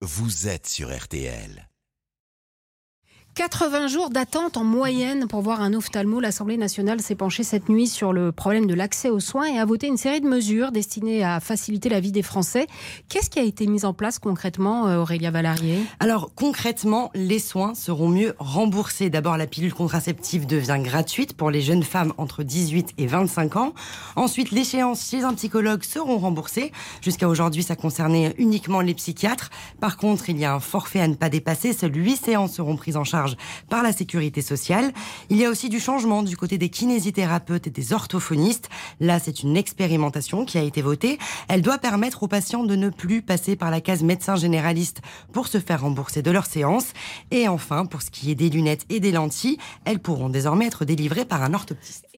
vous êtes sur RTL. 80 jours d'attente en moyenne pour voir un ophtalmo. L'Assemblée nationale s'est penchée cette nuit sur le problème de l'accès aux soins et a voté une série de mesures destinées à faciliter la vie des Français. Qu'est-ce qui a été mis en place concrètement, euh, Aurélia Valarié? Alors concrètement, les soins seront mieux remboursés. D'abord, la pilule contraceptive devient gratuite pour les jeunes femmes entre 18 et 25 ans. Ensuite, l'échéance chez un psychologue seront remboursées. Jusqu'à aujourd'hui, ça concernait uniquement les psychiatres. Par contre, il y a un forfait à ne pas dépasser. Seules 8 séances seront prises en charge par la sécurité sociale. Il y a aussi du changement du côté des kinésithérapeutes et des orthophonistes. Là, c'est une expérimentation qui a été votée. Elle doit permettre aux patients de ne plus passer par la case médecin généraliste pour se faire rembourser de leurs séances. Et enfin, pour ce qui est des lunettes et des lentilles, elles pourront désormais être délivrées par un orthoptiste.